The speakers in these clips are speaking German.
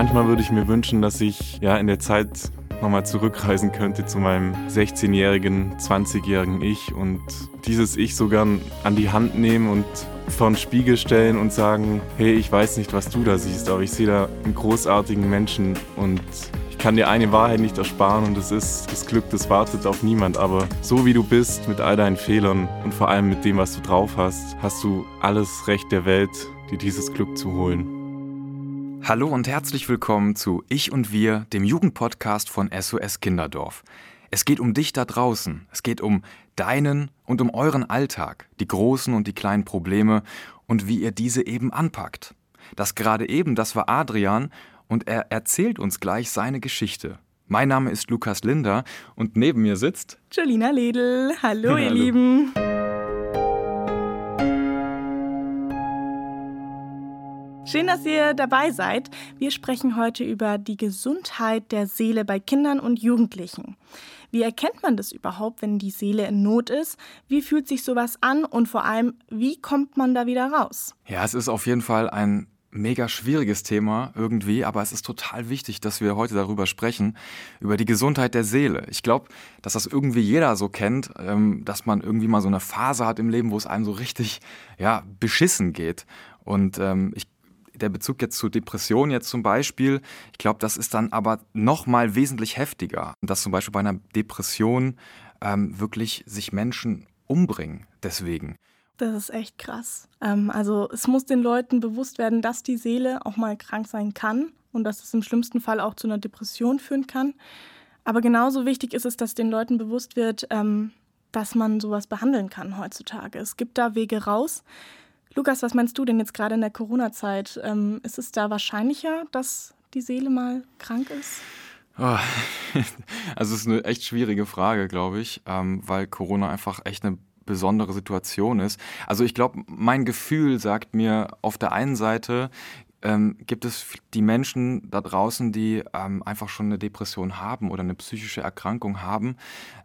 Manchmal würde ich mir wünschen, dass ich ja in der Zeit nochmal zurückreisen könnte zu meinem 16-jährigen, 20-jährigen Ich und dieses Ich sogar an die Hand nehmen und vor den Spiegel stellen und sagen, hey, ich weiß nicht, was du da siehst, aber ich sehe da einen großartigen Menschen und ich kann dir eine Wahrheit nicht ersparen und das ist, das Glück, das wartet auf niemand, aber so wie du bist, mit all deinen Fehlern und vor allem mit dem, was du drauf hast, hast du alles Recht der Welt, dir dieses Glück zu holen. Hallo und herzlich willkommen zu Ich und Wir, dem Jugendpodcast von SOS Kinderdorf. Es geht um dich da draußen. Es geht um deinen und um euren Alltag, die großen und die kleinen Probleme und wie ihr diese eben anpackt. Das gerade eben, das war Adrian und er erzählt uns gleich seine Geschichte. Mein Name ist Lukas Linder und neben mir sitzt Jolina Ledl. Hallo, Hallo. ihr Lieben. Schön, dass ihr dabei seid. Wir sprechen heute über die Gesundheit der Seele bei Kindern und Jugendlichen. Wie erkennt man das überhaupt, wenn die Seele in Not ist? Wie fühlt sich sowas an und vor allem, wie kommt man da wieder raus? Ja, es ist auf jeden Fall ein mega schwieriges Thema irgendwie, aber es ist total wichtig, dass wir heute darüber sprechen, über die Gesundheit der Seele. Ich glaube, dass das irgendwie jeder so kennt, ähm, dass man irgendwie mal so eine Phase hat im Leben, wo es einem so richtig, ja, beschissen geht. Und ähm, ich der Bezug jetzt zu Depressionen jetzt zum Beispiel, ich glaube, das ist dann aber noch mal wesentlich heftiger, dass zum Beispiel bei einer Depression ähm, wirklich sich Menschen umbringen. Deswegen. Das ist echt krass. Ähm, also es muss den Leuten bewusst werden, dass die Seele auch mal krank sein kann und dass es im schlimmsten Fall auch zu einer Depression führen kann. Aber genauso wichtig ist es, dass den Leuten bewusst wird, ähm, dass man sowas behandeln kann heutzutage. Es gibt da Wege raus. Lukas, was meinst du denn jetzt gerade in der Corona-Zeit? Ähm, ist es da wahrscheinlicher, dass die Seele mal krank ist? Oh, also es ist eine echt schwierige Frage, glaube ich, ähm, weil Corona einfach echt eine besondere Situation ist. Also ich glaube, mein Gefühl sagt mir auf der einen Seite, ähm, gibt es die Menschen da draußen, die ähm, einfach schon eine Depression haben oder eine psychische Erkrankung haben,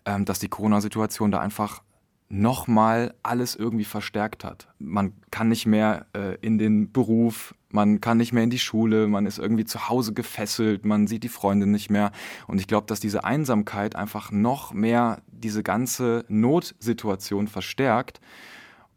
ähm, dass die Corona-Situation da einfach nochmal alles irgendwie verstärkt hat. Man kann nicht mehr äh, in den Beruf, man kann nicht mehr in die Schule, man ist irgendwie zu Hause gefesselt, man sieht die Freunde nicht mehr. Und ich glaube, dass diese Einsamkeit einfach noch mehr diese ganze Notsituation verstärkt.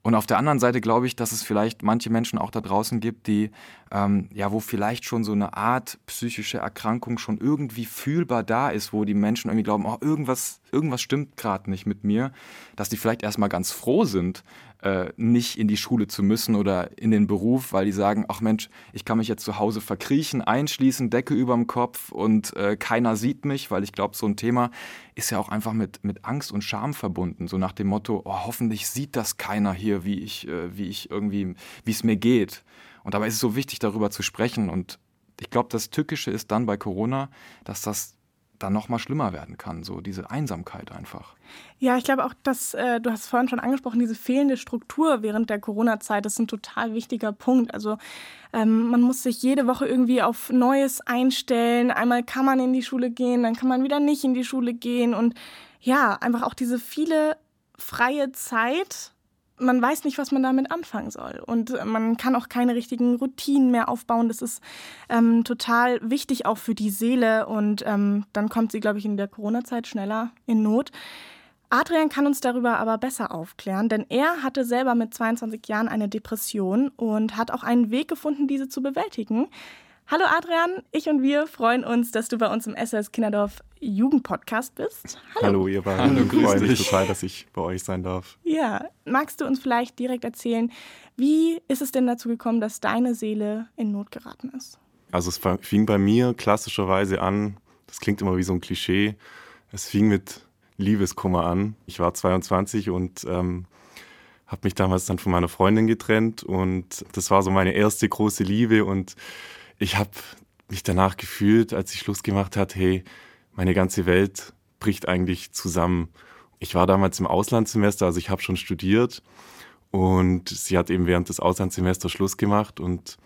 Und auf der anderen Seite glaube ich, dass es vielleicht manche Menschen auch da draußen gibt, die, ähm, ja, wo vielleicht schon so eine Art psychische Erkrankung schon irgendwie fühlbar da ist, wo die Menschen irgendwie glauben, oh, irgendwas, irgendwas stimmt gerade nicht mit mir, dass die vielleicht erstmal ganz froh sind, äh, nicht in die Schule zu müssen oder in den Beruf, weil die sagen, ach Mensch, ich kann mich jetzt zu Hause verkriechen, einschließen, Decke überm Kopf und äh, keiner sieht mich, weil ich glaube, so ein Thema ist ja auch einfach mit, mit Angst und Scham verbunden. So nach dem Motto, oh, hoffentlich sieht das keiner hier, wie ich, äh, wie ich irgendwie, wie es mir geht. Und dabei ist es so wichtig, darüber zu sprechen. Und ich glaube, das Tückische ist dann bei Corona, dass das dann noch mal schlimmer werden kann, so diese Einsamkeit einfach. Ja, ich glaube auch, dass äh, du hast vorhin schon angesprochen, diese fehlende Struktur während der Corona-Zeit, das ist ein total wichtiger Punkt. Also ähm, man muss sich jede Woche irgendwie auf Neues einstellen. Einmal kann man in die Schule gehen, dann kann man wieder nicht in die Schule gehen und ja, einfach auch diese viele freie Zeit man weiß nicht, was man damit anfangen soll. Und man kann auch keine richtigen Routinen mehr aufbauen. Das ist ähm, total wichtig auch für die Seele. Und ähm, dann kommt sie, glaube ich, in der Corona-Zeit schneller in Not. Adrian kann uns darüber aber besser aufklären, denn er hatte selber mit 22 Jahren eine Depression und hat auch einen Weg gefunden, diese zu bewältigen. Hallo Adrian, ich und wir freuen uns, dass du bei uns im SOS Kinderdorf Jugendpodcast bist. Hallo, Hallo ihr beiden. Hallo, grüß freue mich total, dass ich bei euch sein darf. Ja, magst du uns vielleicht direkt erzählen, wie ist es denn dazu gekommen, dass deine Seele in Not geraten ist? Also es fing bei mir klassischerweise an, das klingt immer wie so ein Klischee, es fing mit Liebeskummer an. Ich war 22 und ähm, habe mich damals dann von meiner Freundin getrennt und das war so meine erste große Liebe und ich habe mich danach gefühlt, als sie Schluss gemacht hat, hey, meine ganze Welt bricht eigentlich zusammen. Ich war damals im Auslandssemester, also ich habe schon studiert und sie hat eben während des Auslandssemesters Schluss gemacht und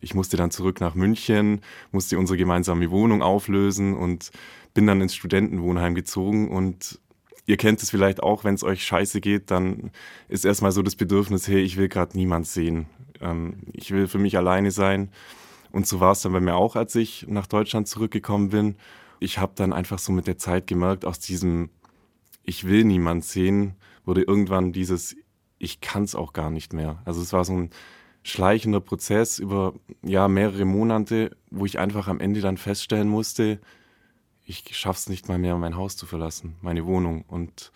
ich musste dann zurück nach München, musste unsere gemeinsame Wohnung auflösen und bin dann ins Studentenwohnheim gezogen und ihr kennt es vielleicht auch, wenn es euch scheiße geht, dann ist erstmal so das Bedürfnis, hey, ich will gerade niemand sehen. Ähm, ich will für mich alleine sein Und so war es dann bei mir auch, als ich nach Deutschland zurückgekommen bin. Ich habe dann einfach so mit der Zeit gemerkt, aus diesem Ich will niemand sehen, wurde irgendwann dieses Ich kann es auch gar nicht mehr. Also es war so ein schleichender Prozess über ja, mehrere Monate, wo ich einfach am Ende dann feststellen musste, ich schaffe es nicht mal mehr, mein Haus zu verlassen, meine Wohnung. Und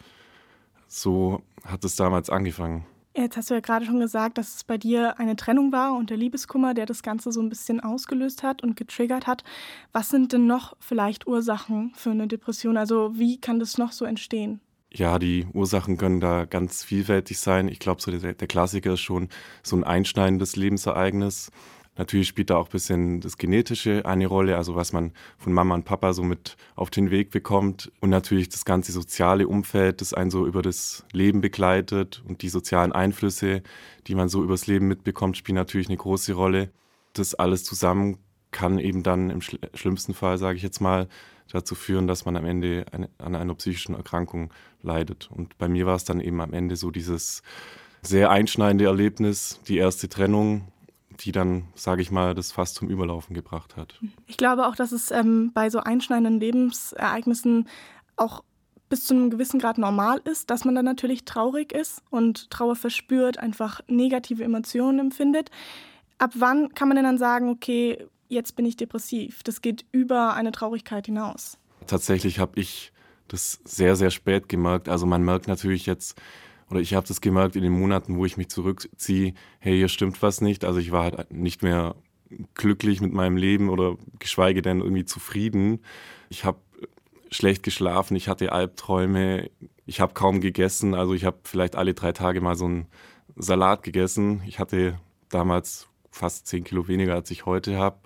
so hat es damals angefangen. Jetzt hast du ja gerade schon gesagt, dass es bei dir eine Trennung war und der Liebeskummer, der das Ganze so ein bisschen ausgelöst hat und getriggert hat. Was sind denn noch vielleicht Ursachen für eine Depression? Also wie kann das noch so entstehen? Ja, die Ursachen können da ganz vielfältig sein. Ich glaube, so der, der Klassiker ist schon so ein einschneidendes Lebensereignis. Natürlich spielt da auch ein bisschen das Genetische eine Rolle, also was man von Mama und Papa so mit auf den Weg bekommt. Und natürlich das ganze soziale Umfeld, das einen so über das Leben begleitet und die sozialen Einflüsse, die man so übers Leben mitbekommt, spielen natürlich eine große Rolle. Das alles zusammen kann eben dann im schlimmsten Fall, sage ich jetzt mal, dazu führen, dass man am Ende an einer psychischen Erkrankung leidet. Und bei mir war es dann eben am Ende so dieses sehr einschneidende Erlebnis, die erste Trennung, die dann, sage ich mal, das fast zum Überlaufen gebracht hat. Ich glaube auch, dass es ähm, bei so einschneidenden Lebensereignissen auch bis zu einem gewissen Grad normal ist, dass man dann natürlich traurig ist und Trauer verspürt, einfach negative Emotionen empfindet. Ab wann kann man denn dann sagen, okay, jetzt bin ich depressiv? Das geht über eine Traurigkeit hinaus. Tatsächlich habe ich das sehr, sehr spät gemerkt. Also man merkt natürlich jetzt, oder ich habe das gemerkt in den Monaten, wo ich mich zurückziehe, hey, hier stimmt was nicht. Also ich war halt nicht mehr glücklich mit meinem Leben oder geschweige denn irgendwie zufrieden. Ich habe schlecht geschlafen, ich hatte Albträume, ich habe kaum gegessen. Also ich habe vielleicht alle drei Tage mal so einen Salat gegessen. Ich hatte damals fast zehn Kilo weniger, als ich heute habe.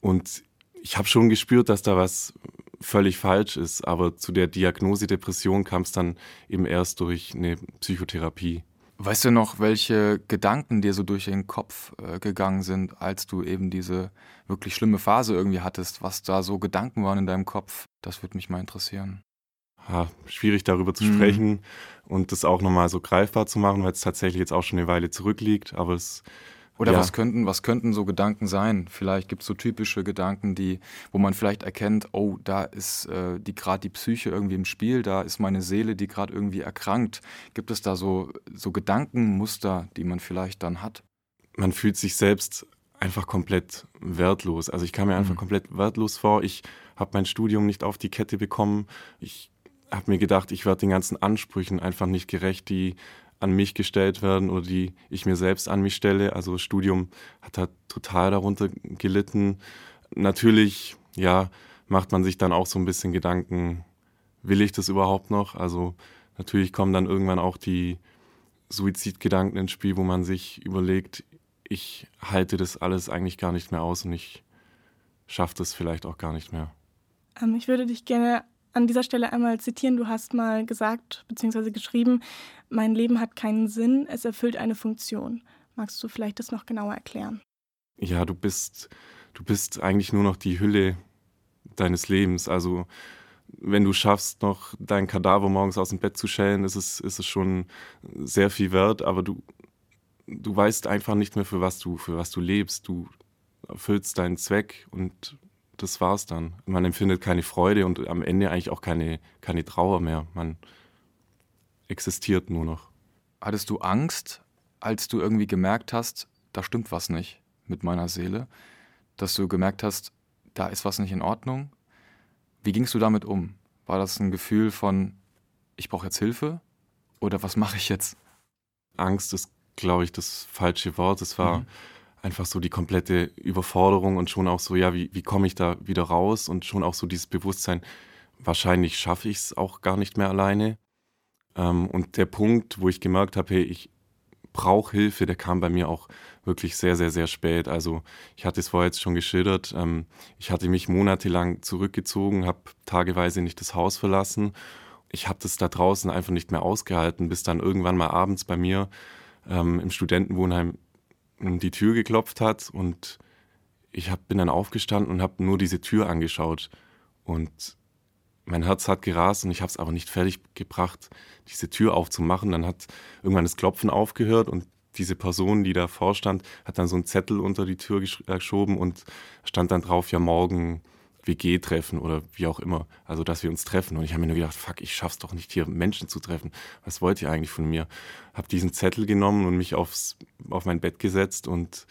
Und ich habe schon gespürt, dass da was völlig falsch ist. Aber zu der Diagnose Depression kam es dann eben erst durch eine Psychotherapie. Weißt du noch, welche Gedanken dir so durch den Kopf äh, gegangen sind, als du eben diese wirklich schlimme Phase irgendwie hattest? Was da so Gedanken waren in deinem Kopf? Das würde mich mal interessieren. Ja, schwierig darüber zu mhm. sprechen und das auch nochmal so greifbar zu machen, weil es tatsächlich jetzt auch schon eine Weile zurückliegt. Aber es oder ja. was könnten, was könnten so Gedanken sein? Vielleicht gibt es so typische Gedanken, die, wo man vielleicht erkennt, oh, da ist äh, die gerade die Psyche irgendwie im Spiel, da ist meine Seele, die gerade irgendwie erkrankt. Gibt es da so, so Gedankenmuster, die man vielleicht dann hat? Man fühlt sich selbst einfach komplett wertlos. Also ich kam mir einfach mhm. komplett wertlos vor. Ich habe mein Studium nicht auf die Kette bekommen. Ich habe mir gedacht, ich werde den ganzen Ansprüchen einfach nicht gerecht, die an mich gestellt werden oder die ich mir selbst an mich stelle. Also das Studium hat da total darunter gelitten. Natürlich, ja, macht man sich dann auch so ein bisschen Gedanken, will ich das überhaupt noch? Also natürlich kommen dann irgendwann auch die Suizidgedanken ins Spiel, wo man sich überlegt, ich halte das alles eigentlich gar nicht mehr aus und ich schaffe das vielleicht auch gar nicht mehr. Ähm, ich würde dich gerne an dieser Stelle einmal zitieren. Du hast mal gesagt bzw. geschrieben, mein Leben hat keinen Sinn, es erfüllt eine Funktion. Magst du vielleicht das noch genauer erklären? Ja, du bist, du bist eigentlich nur noch die Hülle deines Lebens. Also wenn du schaffst, noch dein Kadaver morgens aus dem Bett zu schälen, ist es, ist es schon sehr viel wert, aber du, du weißt einfach nicht mehr, für was du, für was du lebst. Du erfüllst deinen Zweck und das war's dann. Man empfindet keine Freude und am Ende eigentlich auch keine, keine Trauer mehr. Man existiert nur noch. Hattest du Angst, als du irgendwie gemerkt hast, da stimmt was nicht mit meiner Seele? Dass du gemerkt hast, da ist was nicht in Ordnung? Wie gingst du damit um? War das ein Gefühl von, ich brauche jetzt Hilfe? Oder was mache ich jetzt? Angst ist, glaube ich, das falsche Wort. Es war. Mhm einfach so die komplette Überforderung und schon auch so, ja, wie, wie komme ich da wieder raus und schon auch so dieses Bewusstsein, wahrscheinlich schaffe ich es auch gar nicht mehr alleine. Ähm, und der Punkt, wo ich gemerkt habe, hey, ich brauche Hilfe, der kam bei mir auch wirklich sehr, sehr, sehr spät. Also ich hatte es vorher jetzt schon geschildert, ähm, ich hatte mich monatelang zurückgezogen, habe tageweise nicht das Haus verlassen. Ich habe das da draußen einfach nicht mehr ausgehalten, bis dann irgendwann mal abends bei mir ähm, im Studentenwohnheim die Tür geklopft hat und ich hab, bin dann aufgestanden und habe nur diese Tür angeschaut und mein Herz hat gerast und ich habe es aber nicht fertig gebracht, diese Tür aufzumachen. Dann hat irgendwann das Klopfen aufgehört und diese Person, die da vorstand, hat dann so einen Zettel unter die Tür äh, geschoben und stand dann drauf, ja morgen WG-Treffen oder wie auch immer. Also, dass wir uns treffen. Und ich habe mir nur gedacht, fuck, ich schaff's doch nicht, hier Menschen zu treffen. Was wollt ihr eigentlich von mir? Habe diesen Zettel genommen und mich aufs, auf mein Bett gesetzt und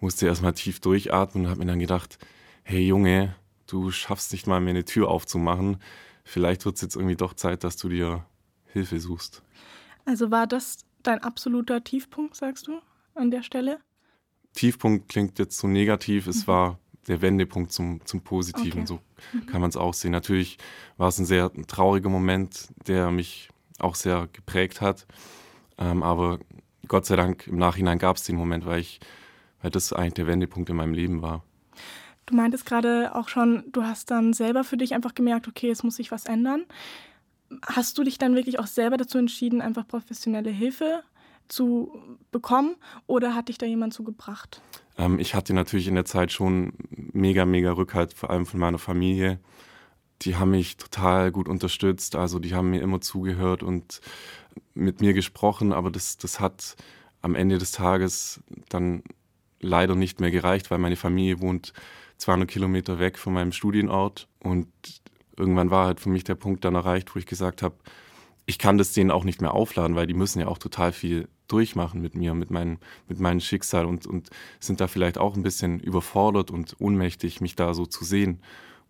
musste erstmal tief durchatmen und habe mir dann gedacht, hey Junge, du schaffst nicht mal, mir eine Tür aufzumachen. Vielleicht wird es jetzt irgendwie doch Zeit, dass du dir Hilfe suchst. Also war das dein absoluter Tiefpunkt, sagst du, an der Stelle? Tiefpunkt klingt jetzt so negativ. Es mhm. war der Wendepunkt zum, zum Positiven, okay. so mhm. kann man es auch sehen. Natürlich war es ein sehr trauriger Moment, der mich auch sehr geprägt hat. Ähm, aber Gott sei Dank im Nachhinein gab es den Moment, weil ich, weil das eigentlich der Wendepunkt in meinem Leben war. Du meintest gerade auch schon, du hast dann selber für dich einfach gemerkt, okay, es muss sich was ändern. Hast du dich dann wirklich auch selber dazu entschieden, einfach professionelle Hilfe zu bekommen oder hat dich da jemand zugebracht? Ähm, ich hatte natürlich in der Zeit schon mega, mega Rückhalt, vor allem von meiner Familie. Die haben mich total gut unterstützt, also die haben mir immer zugehört und mit mir gesprochen, aber das, das hat am Ende des Tages dann leider nicht mehr gereicht, weil meine Familie wohnt 200 Kilometer weg von meinem Studienort. Und irgendwann war halt für mich der Punkt dann erreicht, wo ich gesagt habe, ich kann das denen auch nicht mehr aufladen, weil die müssen ja auch total viel durchmachen mit mir, mit, mein, mit meinem Schicksal und, und sind da vielleicht auch ein bisschen überfordert und ohnmächtig, mich da so zu sehen.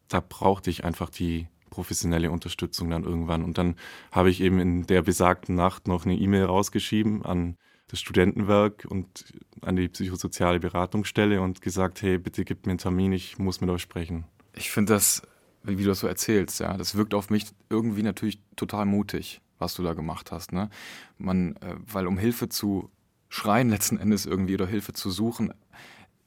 Da brauchte ich einfach die professionelle Unterstützung dann irgendwann. Und dann habe ich eben in der besagten Nacht noch eine E-Mail rausgeschrieben an das Studentenwerk und an die psychosoziale Beratungsstelle und gesagt, hey, bitte gib mir einen Termin, ich muss mit euch sprechen. Ich finde das, wie du das so erzählst, ja, das wirkt auf mich irgendwie natürlich total mutig was du da gemacht hast. Ne? Man, äh, weil um Hilfe zu schreien letzten Endes irgendwie oder Hilfe zu suchen,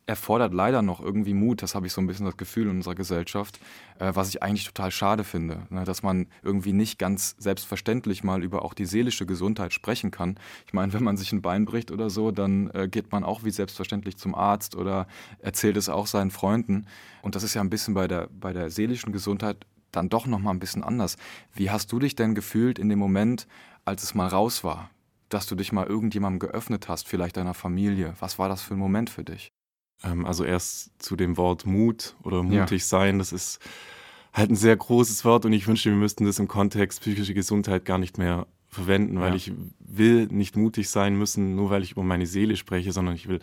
erfordert leider noch irgendwie Mut, das habe ich so ein bisschen das Gefühl in unserer Gesellschaft, äh, was ich eigentlich total schade finde, ne? dass man irgendwie nicht ganz selbstverständlich mal über auch die seelische Gesundheit sprechen kann. Ich meine, wenn man sich ein Bein bricht oder so, dann äh, geht man auch wie selbstverständlich zum Arzt oder erzählt es auch seinen Freunden. Und das ist ja ein bisschen bei der, bei der seelischen Gesundheit dann doch noch mal ein bisschen anders. Wie hast du dich denn gefühlt in dem Moment, als es mal raus war, dass du dich mal irgendjemandem geöffnet hast, vielleicht deiner Familie? Was war das für ein Moment für dich? Ähm, also erst zu dem Wort Mut oder mutig ja. sein, das ist halt ein sehr großes Wort und ich wünschte, wir müssten das im Kontext psychische Gesundheit gar nicht mehr verwenden, weil ja. ich will nicht mutig sein müssen, nur weil ich über meine Seele spreche, sondern ich will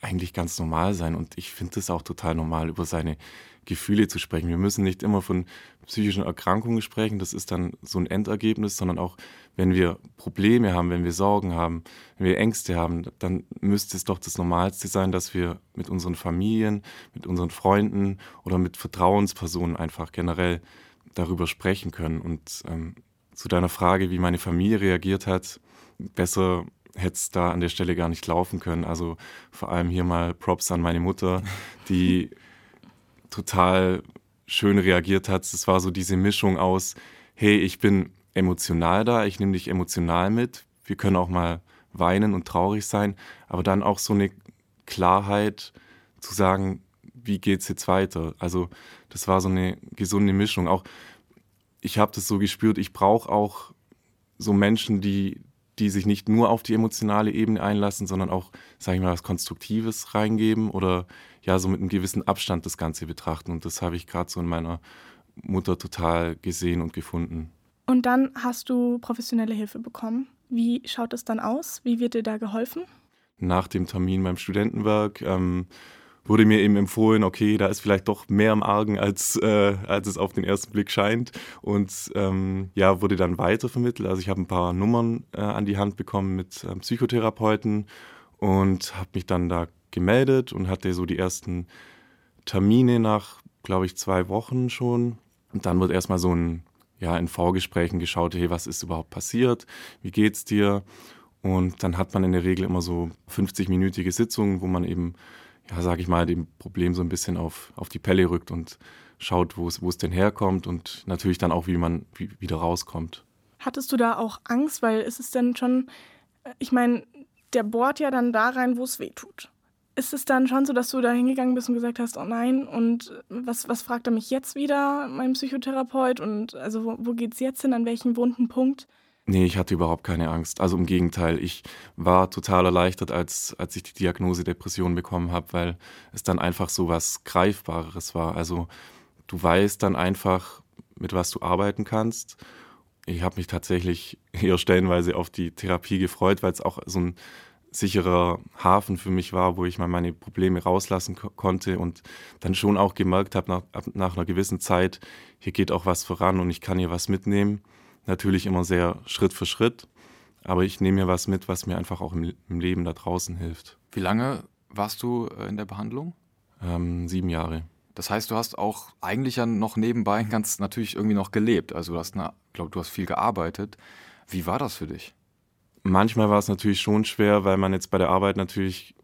eigentlich ganz normal sein und ich finde es auch total normal, über seine Gefühle zu sprechen. Wir müssen nicht immer von psychischen Erkrankungen sprechen, das ist dann so ein Endergebnis, sondern auch, wenn wir Probleme haben, wenn wir Sorgen haben, wenn wir Ängste haben, dann müsste es doch das Normalste sein, dass wir mit unseren Familien, mit unseren Freunden oder mit Vertrauenspersonen einfach generell darüber sprechen können. Und ähm, zu deiner Frage, wie meine Familie reagiert hat, besser hätte es da an der Stelle gar nicht laufen können. Also vor allem hier mal Props an meine Mutter, die total schön reagiert hat. Es war so diese Mischung aus, hey, ich bin emotional da, ich nehme dich emotional mit, wir können auch mal weinen und traurig sein, aber dann auch so eine Klarheit zu sagen, wie geht's jetzt weiter? Also das war so eine gesunde Mischung. Auch ich habe das so gespürt, ich brauche auch so Menschen, die, die sich nicht nur auf die emotionale Ebene einlassen, sondern auch, sage ich mal, was Konstruktives reingeben oder ja, so mit einem gewissen Abstand das Ganze betrachten. Und das habe ich gerade so in meiner Mutter total gesehen und gefunden. Und dann hast du professionelle Hilfe bekommen. Wie schaut es dann aus? Wie wird dir da geholfen? Nach dem Termin beim Studentenwerk ähm, wurde mir eben empfohlen, okay, da ist vielleicht doch mehr im Argen, als, äh, als es auf den ersten Blick scheint. Und ähm, ja, wurde dann weitervermittelt. Also ich habe ein paar Nummern äh, an die Hand bekommen mit ähm, Psychotherapeuten und habe mich dann da gemeldet und hatte so die ersten Termine nach, glaube ich, zwei Wochen schon. Und dann wird erstmal so ein, ja, in Vorgesprächen geschaut, hey, was ist überhaupt passiert? Wie geht's dir? Und dann hat man in der Regel immer so 50-minütige Sitzungen, wo man eben ja, sage ich mal, dem Problem so ein bisschen auf, auf die Pelle rückt und schaut, wo es, denn herkommt und natürlich dann auch, wie man wie, wieder rauskommt. Hattest du da auch Angst, weil ist es denn schon, ich meine, der bohrt ja dann da rein, wo es weh tut. Ist es dann schon so, dass du da hingegangen bist und gesagt hast, oh nein, und was, was fragt er mich jetzt wieder, mein Psychotherapeut? Und also wo, wo geht es jetzt hin, an welchen wunden Punkt? Nee, ich hatte überhaupt keine Angst. Also im Gegenteil, ich war total erleichtert, als, als ich die Diagnose Depression bekommen habe, weil es dann einfach so was Greifbareres war. Also du weißt dann einfach, mit was du arbeiten kannst. Ich habe mich tatsächlich eher stellenweise auf die Therapie gefreut, weil es auch so ein sicherer Hafen für mich war, wo ich mal meine Probleme rauslassen ko konnte und dann schon auch gemerkt habe, nach, nach einer gewissen Zeit, hier geht auch was voran und ich kann hier was mitnehmen. Natürlich immer sehr Schritt für Schritt, aber ich nehme mir was mit, was mir einfach auch im, im Leben da draußen hilft. Wie lange warst du äh, in der Behandlung? Ähm, sieben Jahre. Das heißt, du hast auch eigentlich ja noch nebenbei ganz natürlich irgendwie noch gelebt. Also du hast, glaube du hast viel gearbeitet. Wie war das für dich? Manchmal war es natürlich schon schwer, weil man jetzt bei der Arbeit natürlich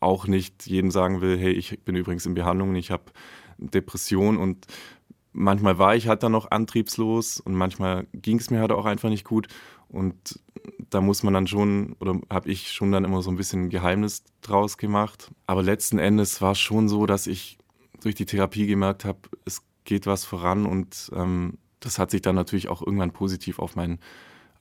auch nicht jedem sagen will, hey, ich bin übrigens in Behandlung, ich habe Depression und manchmal war ich halt dann noch antriebslos und manchmal ging es mir halt auch einfach nicht gut und da muss man dann schon oder habe ich schon dann immer so ein bisschen Geheimnis draus gemacht. Aber letzten Endes war es schon so, dass ich durch die Therapie gemerkt habe, es geht was voran und ähm, das hat sich dann natürlich auch irgendwann positiv auf mein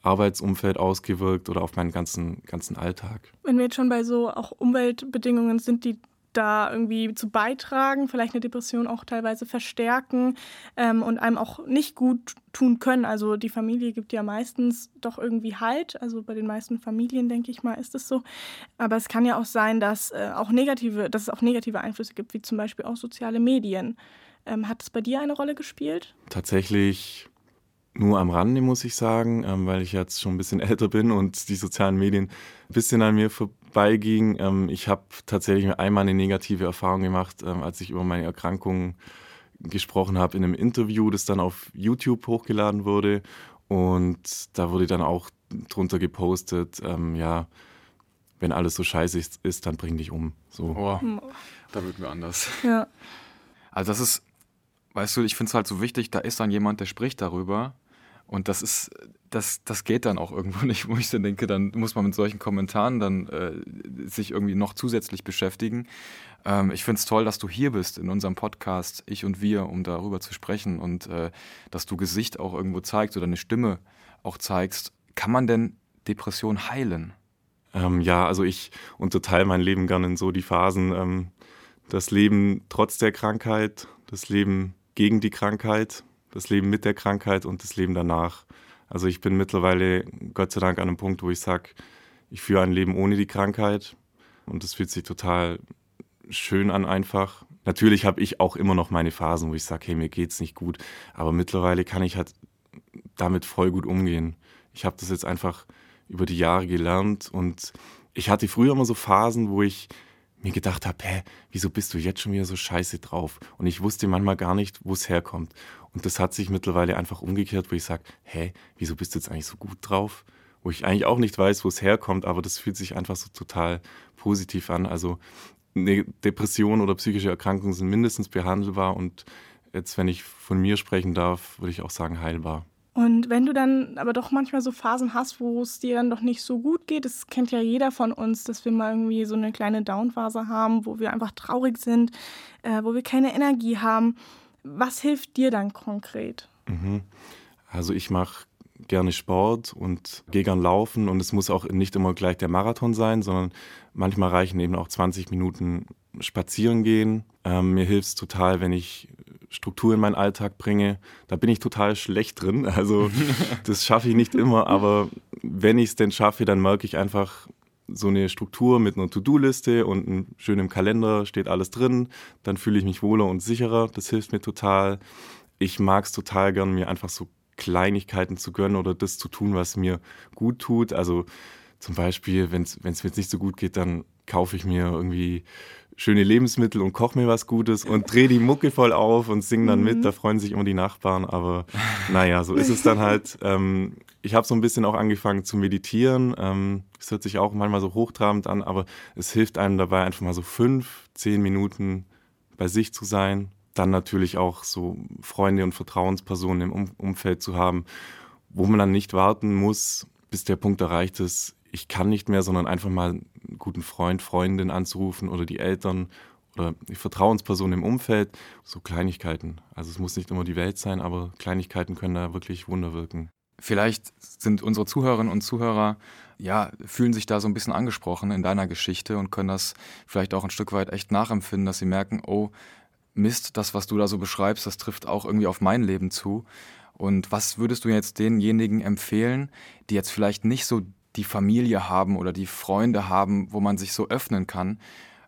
Arbeitsumfeld ausgewirkt oder auf meinen ganzen, ganzen Alltag. Wenn wir jetzt schon bei so auch Umweltbedingungen sind, die da irgendwie zu beitragen, vielleicht eine Depression auch teilweise verstärken ähm, und einem auch nicht gut tun können. Also die Familie gibt ja meistens doch irgendwie Halt. Also bei den meisten Familien, denke ich mal, ist es so. Aber es kann ja auch sein, dass, äh, auch negative, dass es auch negative Einflüsse gibt, wie zum Beispiel auch soziale Medien. Ähm, hat es bei dir eine Rolle gespielt? Tatsächlich nur am Rande, muss ich sagen, ähm, weil ich jetzt schon ein bisschen älter bin und die sozialen Medien ein bisschen an mir vorbeigingen. Ähm, ich habe tatsächlich einmal eine negative Erfahrung gemacht, ähm, als ich über meine Erkrankung gesprochen habe in einem Interview, das dann auf YouTube hochgeladen wurde. Und da wurde dann auch drunter gepostet, ähm, ja, wenn alles so scheiße ist, ist dann bring dich um. So. Oh, da wird mir anders. Ja. Also das ist, weißt du, ich finde es halt so wichtig, da ist dann jemand, der spricht darüber und das ist, das, das geht dann auch irgendwo nicht, wo ich dann denke, dann muss man mit solchen Kommentaren dann äh, sich irgendwie noch zusätzlich beschäftigen. Ähm, ich finde es toll, dass du hier bist in unserem Podcast, ich und wir, um darüber zu sprechen und äh, dass du Gesicht auch irgendwo zeigst oder eine Stimme auch zeigst. Kann man denn Depression heilen? Ähm, ja, also ich unterteile mein Leben gerne in so die Phasen. Ähm, das Leben trotz der Krankheit, das Leben gegen die Krankheit das Leben mit der Krankheit und das Leben danach. Also ich bin mittlerweile Gott sei Dank an einem Punkt, wo ich sage, ich führe ein Leben ohne die Krankheit und das fühlt sich total schön an einfach. Natürlich habe ich auch immer noch meine Phasen, wo ich sage, hey, mir geht's nicht gut, aber mittlerweile kann ich halt damit voll gut umgehen. Ich habe das jetzt einfach über die Jahre gelernt und ich hatte früher immer so Phasen, wo ich mir gedacht habe, hä, wieso bist du jetzt schon wieder so scheiße drauf? Und ich wusste manchmal gar nicht, wo es herkommt. Und das hat sich mittlerweile einfach umgekehrt, wo ich sage, hä, wieso bist du jetzt eigentlich so gut drauf? Wo ich eigentlich auch nicht weiß, wo es herkommt, aber das fühlt sich einfach so total positiv an. Also eine Depression oder psychische Erkrankungen sind mindestens behandelbar und jetzt, wenn ich von mir sprechen darf, würde ich auch sagen heilbar. Und wenn du dann aber doch manchmal so Phasen hast, wo es dir dann doch nicht so gut geht, das kennt ja jeder von uns, dass wir mal irgendwie so eine kleine Downphase haben, wo wir einfach traurig sind, äh, wo wir keine Energie haben. Was hilft dir dann konkret? Mhm. Also ich mache gerne Sport und gehe gern laufen und es muss auch nicht immer gleich der Marathon sein, sondern manchmal reichen eben auch 20 Minuten spazieren gehen. Ähm, mir hilft es total, wenn ich Struktur in meinen Alltag bringe. Da bin ich total schlecht drin. Also das schaffe ich nicht immer, aber wenn ich es denn schaffe, dann merke ich einfach so eine Struktur mit einer To-Do-Liste und einem schönen Kalender steht alles drin. Dann fühle ich mich wohler und sicherer. Das hilft mir total. Ich mag es total gern, mir einfach so Kleinigkeiten zu gönnen oder das zu tun, was mir gut tut. Also zum Beispiel, wenn es mir jetzt nicht so gut geht, dann kaufe ich mir irgendwie schöne Lebensmittel und koche mir was Gutes und drehe die Mucke voll auf und singe dann mit. Mhm. Da freuen sich immer die Nachbarn. Aber naja, so ist es dann halt. Ähm, ich habe so ein bisschen auch angefangen zu meditieren. Ähm, es hört sich auch manchmal so hochtrabend an, aber es hilft einem dabei, einfach mal so fünf, zehn Minuten bei sich zu sein. Dann natürlich auch so Freunde und Vertrauenspersonen im um Umfeld zu haben, wo man dann nicht warten muss, bis der Punkt erreicht ist, ich kann nicht mehr, sondern einfach mal einen guten Freund, Freundin anzurufen oder die Eltern oder die Vertrauensperson im Umfeld, so Kleinigkeiten. Also es muss nicht immer die Welt sein, aber Kleinigkeiten können da wirklich Wunder wirken. Vielleicht sind unsere Zuhörerinnen und Zuhörer ja, fühlen sich da so ein bisschen angesprochen in deiner Geschichte und können das vielleicht auch ein Stück weit echt nachempfinden, dass sie merken, oh, Mist, das, was du da so beschreibst, das trifft auch irgendwie auf mein Leben zu. Und was würdest du jetzt denjenigen empfehlen, die jetzt vielleicht nicht so die Familie haben oder die Freunde haben, wo man sich so öffnen kann,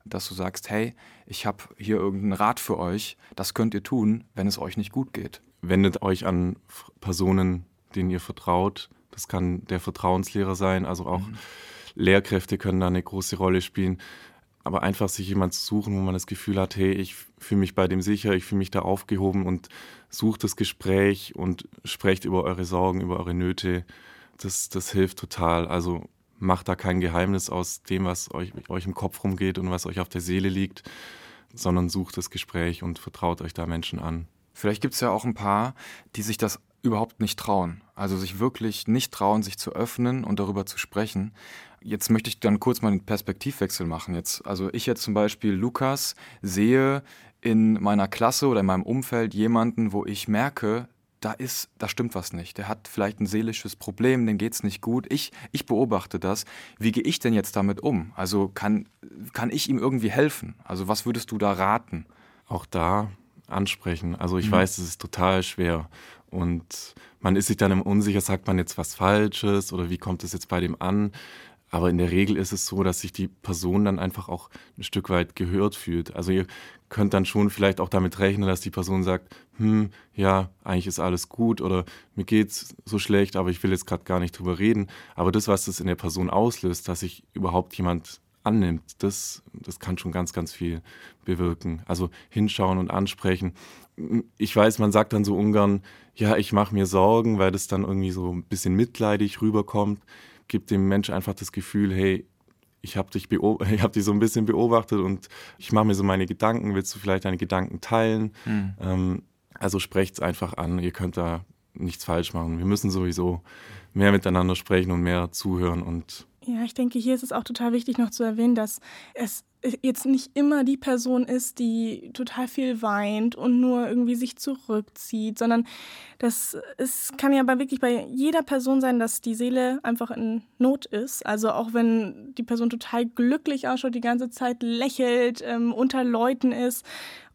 dass du sagst, hey, ich habe hier irgendeinen Rat für euch, das könnt ihr tun, wenn es euch nicht gut geht. Wendet euch an Personen, denen ihr vertraut. Das kann der Vertrauenslehrer sein, also auch mhm. Lehrkräfte können da eine große Rolle spielen. Aber einfach sich jemand zu suchen, wo man das Gefühl hat, hey, ich fühle mich bei dem sicher, ich fühle mich da aufgehoben und sucht das Gespräch und sprecht über eure Sorgen, über eure Nöte. Das, das hilft total. Also macht da kein Geheimnis aus dem, was euch, euch im Kopf rumgeht und was euch auf der Seele liegt, sondern sucht das Gespräch und vertraut euch da Menschen an. Vielleicht gibt es ja auch ein paar, die sich das überhaupt nicht trauen. Also sich wirklich nicht trauen, sich zu öffnen und darüber zu sprechen. Jetzt möchte ich dann kurz mal einen Perspektivwechsel machen. Jetzt, also ich jetzt zum Beispiel Lukas sehe in meiner Klasse oder in meinem Umfeld jemanden, wo ich merke, da ist, da stimmt was nicht. Der hat vielleicht ein seelisches Problem, dem geht es nicht gut. Ich, ich beobachte das. Wie gehe ich denn jetzt damit um? Also kann, kann ich ihm irgendwie helfen? Also was würdest du da raten? Auch da ansprechen. Also ich mhm. weiß, es ist total schwer. Und man ist sich dann immer unsicher, sagt man jetzt was Falsches oder wie kommt es jetzt bei dem an? Aber in der Regel ist es so, dass sich die Person dann einfach auch ein Stück weit gehört fühlt. Also ihr könnt dann schon vielleicht auch damit rechnen, dass die Person sagt, hm, ja, eigentlich ist alles gut oder mir geht's so schlecht, aber ich will jetzt gerade gar nicht drüber reden. Aber das, was das in der Person auslöst, dass sich überhaupt jemand annimmt, das, das kann schon ganz, ganz viel bewirken. Also hinschauen und ansprechen. Ich weiß, man sagt dann so ungern, ja, ich mache mir Sorgen, weil das dann irgendwie so ein bisschen mitleidig rüberkommt. Gibt dem Menschen einfach das Gefühl, hey, ich habe dich, hab dich so ein bisschen beobachtet und ich mache mir so meine Gedanken. Willst du vielleicht deine Gedanken teilen? Mhm. Ähm, also sprecht es einfach an. Ihr könnt da nichts falsch machen. Wir müssen sowieso mehr miteinander sprechen und mehr zuhören und ja, ich denke, hier ist es auch total wichtig noch zu erwähnen, dass es jetzt nicht immer die Person ist, die total viel weint und nur irgendwie sich zurückzieht, sondern das es kann ja bei wirklich bei jeder Person sein, dass die Seele einfach in Not ist. Also auch wenn die Person total glücklich ausschaut, die ganze Zeit lächelt, ähm, unter Leuten ist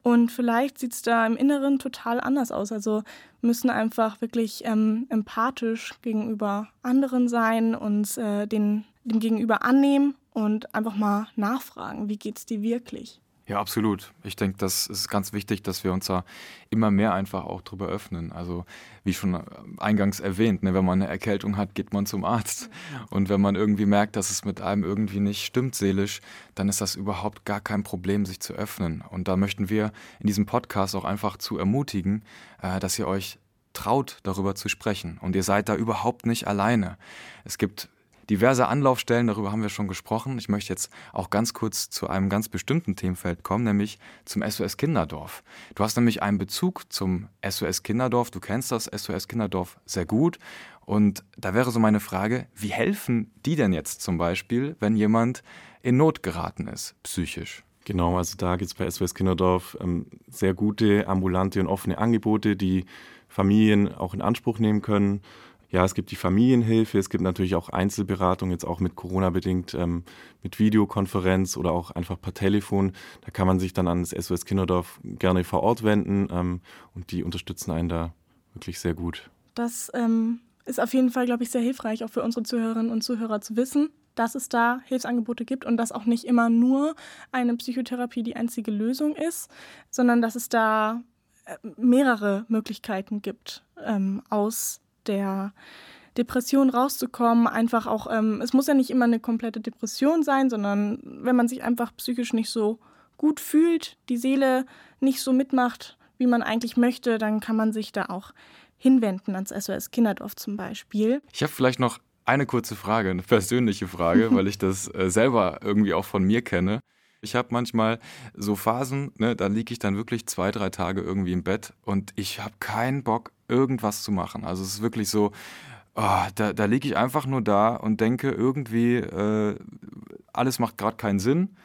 und vielleicht sieht es da im Inneren total anders aus. Also müssen einfach wirklich ähm, empathisch gegenüber anderen sein und äh, den, dem Gegenüber annehmen und einfach mal nachfragen, wie geht es dir wirklich? Ja, absolut. Ich denke, das ist ganz wichtig, dass wir uns da immer mehr einfach auch drüber öffnen. Also, wie schon äh, eingangs erwähnt, ne, wenn man eine Erkältung hat, geht man zum Arzt. Und wenn man irgendwie merkt, dass es mit einem irgendwie nicht stimmt seelisch, dann ist das überhaupt gar kein Problem, sich zu öffnen. Und da möchten wir in diesem Podcast auch einfach zu ermutigen, äh, dass ihr euch traut, darüber zu sprechen. Und ihr seid da überhaupt nicht alleine. Es gibt diverse Anlaufstellen, darüber haben wir schon gesprochen. Ich möchte jetzt auch ganz kurz zu einem ganz bestimmten Themenfeld kommen, nämlich zum SOS Kinderdorf. Du hast nämlich einen Bezug zum SOS Kinderdorf, du kennst das SOS Kinderdorf sehr gut. Und da wäre so meine Frage, wie helfen die denn jetzt zum Beispiel, wenn jemand in Not geraten ist, psychisch? Genau, also da gibt es bei SOS Kinderdorf ähm, sehr gute ambulante und offene Angebote, die Familien auch in Anspruch nehmen können. Ja, es gibt die Familienhilfe, es gibt natürlich auch Einzelberatung, jetzt auch mit Corona bedingt, ähm, mit Videokonferenz oder auch einfach per Telefon. Da kann man sich dann an das SOS Kinderdorf gerne vor Ort wenden ähm, und die unterstützen einen da wirklich sehr gut. Das ähm, ist auf jeden Fall, glaube ich, sehr hilfreich, auch für unsere Zuhörerinnen und Zuhörer zu wissen, dass es da Hilfsangebote gibt und dass auch nicht immer nur eine Psychotherapie die einzige Lösung ist, sondern dass es da äh, mehrere Möglichkeiten gibt, ähm, aus der Depression rauszukommen. Einfach auch, ähm, es muss ja nicht immer eine komplette Depression sein, sondern wenn man sich einfach psychisch nicht so gut fühlt, die Seele nicht so mitmacht, wie man eigentlich möchte, dann kann man sich da auch hinwenden ans SOS Kinderdorf zum Beispiel. Ich habe vielleicht noch eine kurze Frage, eine persönliche Frage, weil ich das äh, selber irgendwie auch von mir kenne. Ich habe manchmal so Phasen, ne, da liege ich dann wirklich zwei, drei Tage irgendwie im Bett und ich habe keinen Bock, irgendwas zu machen. Also es ist wirklich so, oh, da, da liege ich einfach nur da und denke irgendwie, äh, alles macht gerade keinen Sinn.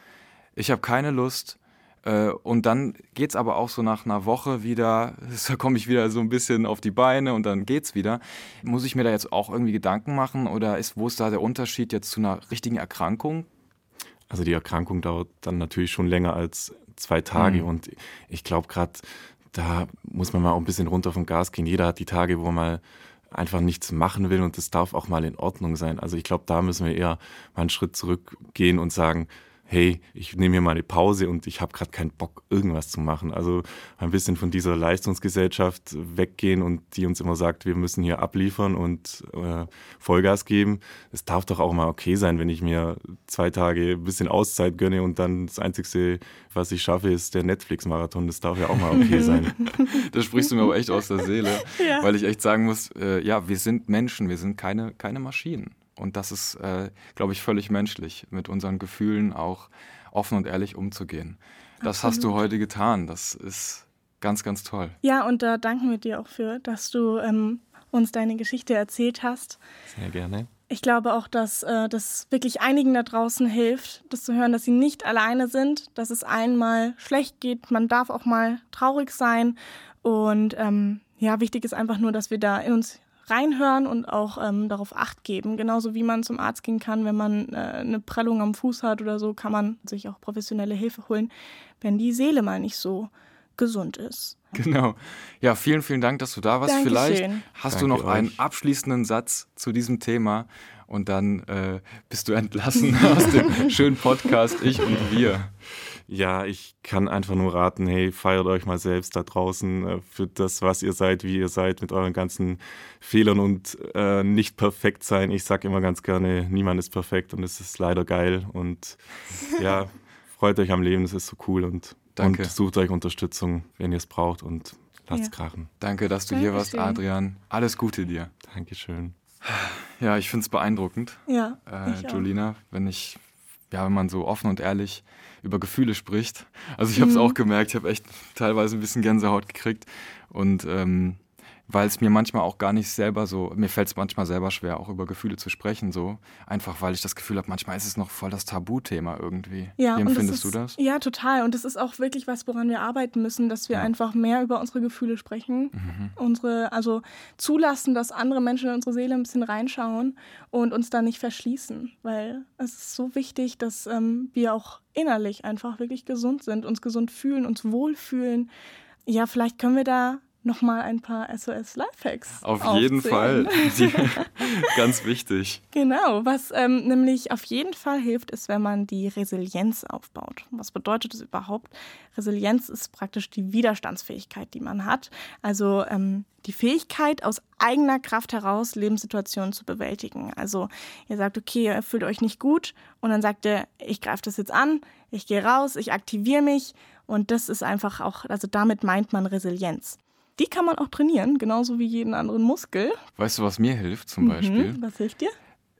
Ich habe keine Lust. Äh, und dann geht es aber auch so nach einer Woche wieder, da komme ich wieder so ein bisschen auf die Beine und dann geht's wieder. Muss ich mir da jetzt auch irgendwie Gedanken machen oder ist, wo ist da der Unterschied jetzt zu einer richtigen Erkrankung? Also die Erkrankung dauert dann natürlich schon länger als zwei Tage mhm. und ich glaube gerade, da muss man mal auch ein bisschen runter vom Gas gehen. Jeder hat die Tage, wo er mal einfach nichts machen will und das darf auch mal in Ordnung sein. Also ich glaube, da müssen wir eher mal einen Schritt zurückgehen und sagen, hey, ich nehme hier mal eine Pause und ich habe gerade keinen Bock, irgendwas zu machen. Also ein bisschen von dieser Leistungsgesellschaft weggehen und die uns immer sagt, wir müssen hier abliefern und äh, Vollgas geben. Es darf doch auch mal okay sein, wenn ich mir zwei Tage ein bisschen Auszeit gönne und dann das Einzige, was ich schaffe, ist der Netflix-Marathon. Das darf ja auch mal okay sein. da sprichst du mir aber echt aus der Seele, ja. weil ich echt sagen muss, äh, ja, wir sind Menschen, wir sind keine, keine Maschinen. Und das ist, äh, glaube ich, völlig menschlich, mit unseren Gefühlen auch offen und ehrlich umzugehen. Das Absolut. hast du heute getan. Das ist ganz, ganz toll. Ja, und da danken wir dir auch für, dass du ähm, uns deine Geschichte erzählt hast. Sehr gerne. Ich glaube auch, dass äh, das wirklich einigen da draußen hilft, das zu hören, dass sie nicht alleine sind, dass es allen mal schlecht geht. Man darf auch mal traurig sein. Und ähm, ja, wichtig ist einfach nur, dass wir da in uns reinhören und auch ähm, darauf Acht geben. Genauso wie man zum Arzt gehen kann, wenn man äh, eine Prellung am Fuß hat oder so, kann man sich auch professionelle Hilfe holen, wenn die Seele mal nicht so gesund ist. Genau. Ja, vielen, vielen Dank, dass du da warst. Dankeschön. Vielleicht hast Danke du noch euch. einen abschließenden Satz zu diesem Thema und dann äh, bist du entlassen aus dem schönen Podcast Ich und Wir. Ja, ich kann einfach nur raten, hey, feiert euch mal selbst da draußen äh, für das, was ihr seid, wie ihr seid, mit euren ganzen Fehlern und äh, nicht perfekt sein. Ich sage immer ganz gerne, niemand ist perfekt und es ist leider geil. Und ja, freut euch am Leben, es ist so cool und, Danke. und sucht euch Unterstützung, wenn ihr es braucht und lasst es Ja. krachen. Danke, dass du hier warst, Dankeschön. Adrian. Alles Gute dir. Dankeschön. Ja, ich finde es beeindruckend, Ja, äh, ich auch. Julina, wenn ich, ja, wenn man so offen und ehrlich über Gefühle spricht. Also ich habe es Mhm. auch gemerkt, ich habe echt teilweise ein bisschen Gänsehaut gekriegt und ähm, weil es mir manchmal auch gar nicht selber so, mir fällt es manchmal selber schwer, auch über Gefühle zu sprechen, so einfach weil ich das Gefühl habe, manchmal ist es noch voll das Tabuthema irgendwie. Ja, Wie und empfindest ist, du das? Ja, total. Und das ist auch wirklich was, woran wir arbeiten müssen, dass wir Ja. einfach mehr über unsere Gefühle sprechen. Mhm. Unsere, also zulassen, dass andere Menschen in unsere Seele ein bisschen reinschauen und uns da nicht verschließen. Weil es ist so wichtig, dass ähm, wir auch innerlich einfach wirklich gesund sind, uns gesund fühlen, uns wohlfühlen. Ja, vielleicht können wir da nochmal ein paar SOS-Lifehacks Auf jeden Fall. aufzählen. Die, ganz wichtig. Genau, was ähm, nämlich auf jeden Fall hilft, ist, wenn man die Resilienz aufbaut. Was bedeutet das überhaupt? Resilienz ist praktisch die Widerstandsfähigkeit, die man hat. Also ähm, die Fähigkeit, aus eigener Kraft heraus Lebenssituationen zu bewältigen. Also ihr sagt, okay, ihr fühlt euch nicht gut und dann sagt ihr, ich greife das jetzt an, ich gehe raus, ich aktiviere mich und das ist einfach auch, also damit meint man Resilienz. Die kann man auch trainieren, genauso wie jeden anderen Muskel. Weißt du, was mir hilft zum Beispiel? Mhm. Was hilft dir?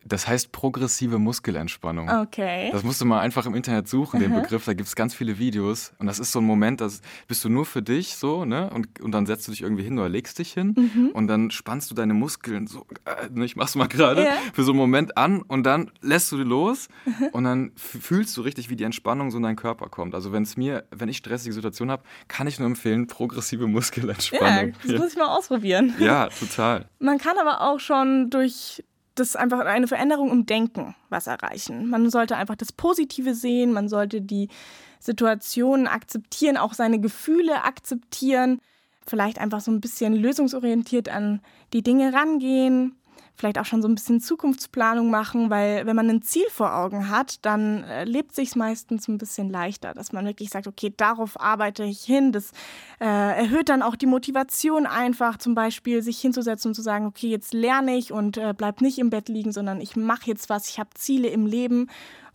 Das heißt progressive Muskelentspannung. Okay. Das musst du mal einfach im Internet suchen, den Begriff. Da gibt es ganz viele Videos. Und das ist so ein Moment, da bist du nur für dich so, ne? Und, und dann setzt du dich irgendwie hin oder legst dich hin Mhm. und dann spannst du deine Muskeln so, äh, ne, ich mach's mal gerade, Ja. für so einen Moment an und dann lässt du die los und dann fühlst du richtig, wie die Entspannung so in deinen Körper kommt. Also wenn es mir, wenn ich stressige Situationen habe, kann ich nur empfehlen, progressive Ja, Muskelentspannung. das muss ich mal ausprobieren. ja, total. Man kann aber auch schon durch das einfach eine Veränderung im Denken was erreichen. Man sollte einfach das Positive sehen, man sollte die Situationen akzeptieren, auch seine Gefühle akzeptieren, vielleicht einfach so ein bisschen lösungsorientiert an die Dinge rangehen, vielleicht auch schon so ein bisschen Zukunftsplanung machen, weil wenn man ein Ziel vor Augen hat, dann äh, lebt sich meistens ein bisschen leichter, dass man wirklich sagt, okay, darauf arbeite ich hin. Das äh, erhöht dann auch die Motivation einfach, zum Beispiel sich hinzusetzen und zu sagen, okay, jetzt lerne ich und äh, bleib nicht im Bett liegen, sondern ich mache jetzt was, ich habe Ziele im Leben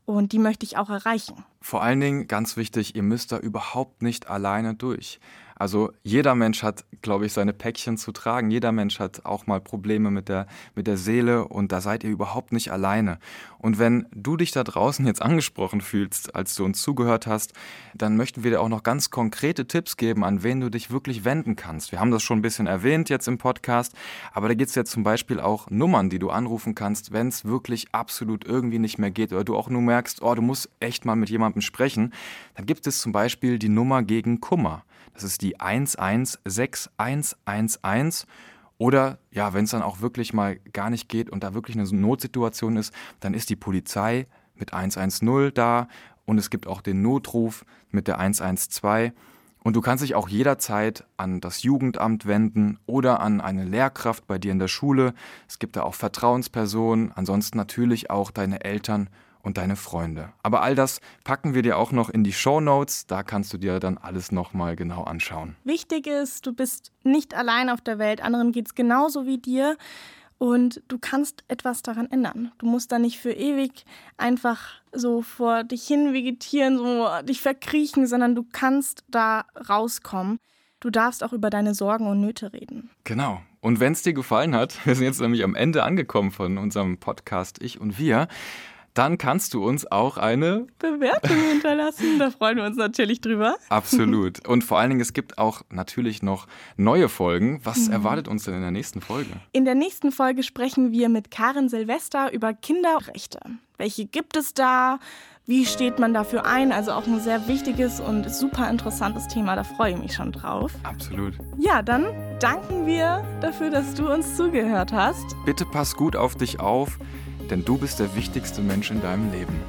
und die möchte ich auch erreichen. Vor allen Dingen, ganz wichtig, ihr müsst da überhaupt nicht alleine durch. Also jeder Mensch hat, glaube ich, seine Päckchen zu tragen. Jeder Mensch hat auch mal Probleme mit der, mit der Seele und da seid ihr überhaupt nicht alleine. Und wenn du dich da draußen jetzt angesprochen fühlst, als du uns zugehört hast, dann möchten wir dir auch noch ganz konkrete Tipps geben, an wen du dich wirklich wenden kannst. Wir haben das schon ein bisschen erwähnt jetzt im Podcast, aber da gibt es jetzt zum Beispiel auch Nummern, die du anrufen kannst, wenn es wirklich absolut irgendwie nicht mehr geht oder du auch nur merkst, oh, du musst echt mal mit jemandem sprechen, dann gibt es zum Beispiel die Nummer gegen Kummer. Das ist die 116111. Oder ja, wenn es dann auch wirklich mal gar nicht geht und da wirklich eine Notsituation ist, dann ist die Polizei mit 110 da und es gibt auch den Notruf mit der 112. Und du kannst dich auch jederzeit an das Jugendamt wenden oder an eine Lehrkraft bei dir in der Schule. Es gibt da auch Vertrauenspersonen, ansonsten natürlich auch deine Eltern und deine Freunde. Aber all das packen wir dir auch noch in die Show Notes. Da kannst du dir dann alles nochmal genau anschauen. Wichtig ist, du bist nicht allein auf der Welt. Anderen geht es genauso wie dir. Und du kannst etwas daran ändern. Du musst da nicht für ewig einfach so vor dich hin vegetieren, so dich verkriechen, sondern du kannst da rauskommen. Du darfst auch über deine Sorgen und Nöte reden. Genau. Und wenn es dir gefallen hat, wir sind jetzt nämlich am Ende angekommen von unserem Podcast Ich und Wir dann kannst du uns auch eine Bewertung hinterlassen. Da freuen wir uns natürlich drüber. Absolut. Und vor allen Dingen, es gibt auch natürlich noch neue Folgen. Was mhm. erwartet uns denn in der nächsten Folge? In der nächsten Folge sprechen wir mit Karin Silvester über Kinderrechte. Welche gibt es da? Wie steht man dafür ein? Also auch ein sehr wichtiges und super interessantes Thema. Da freue ich mich schon drauf. Absolut. Ja, dann danken wir dafür, dass du uns zugehört hast. Bitte pass gut auf dich auf denn du bist der wichtigste Mensch in deinem Leben.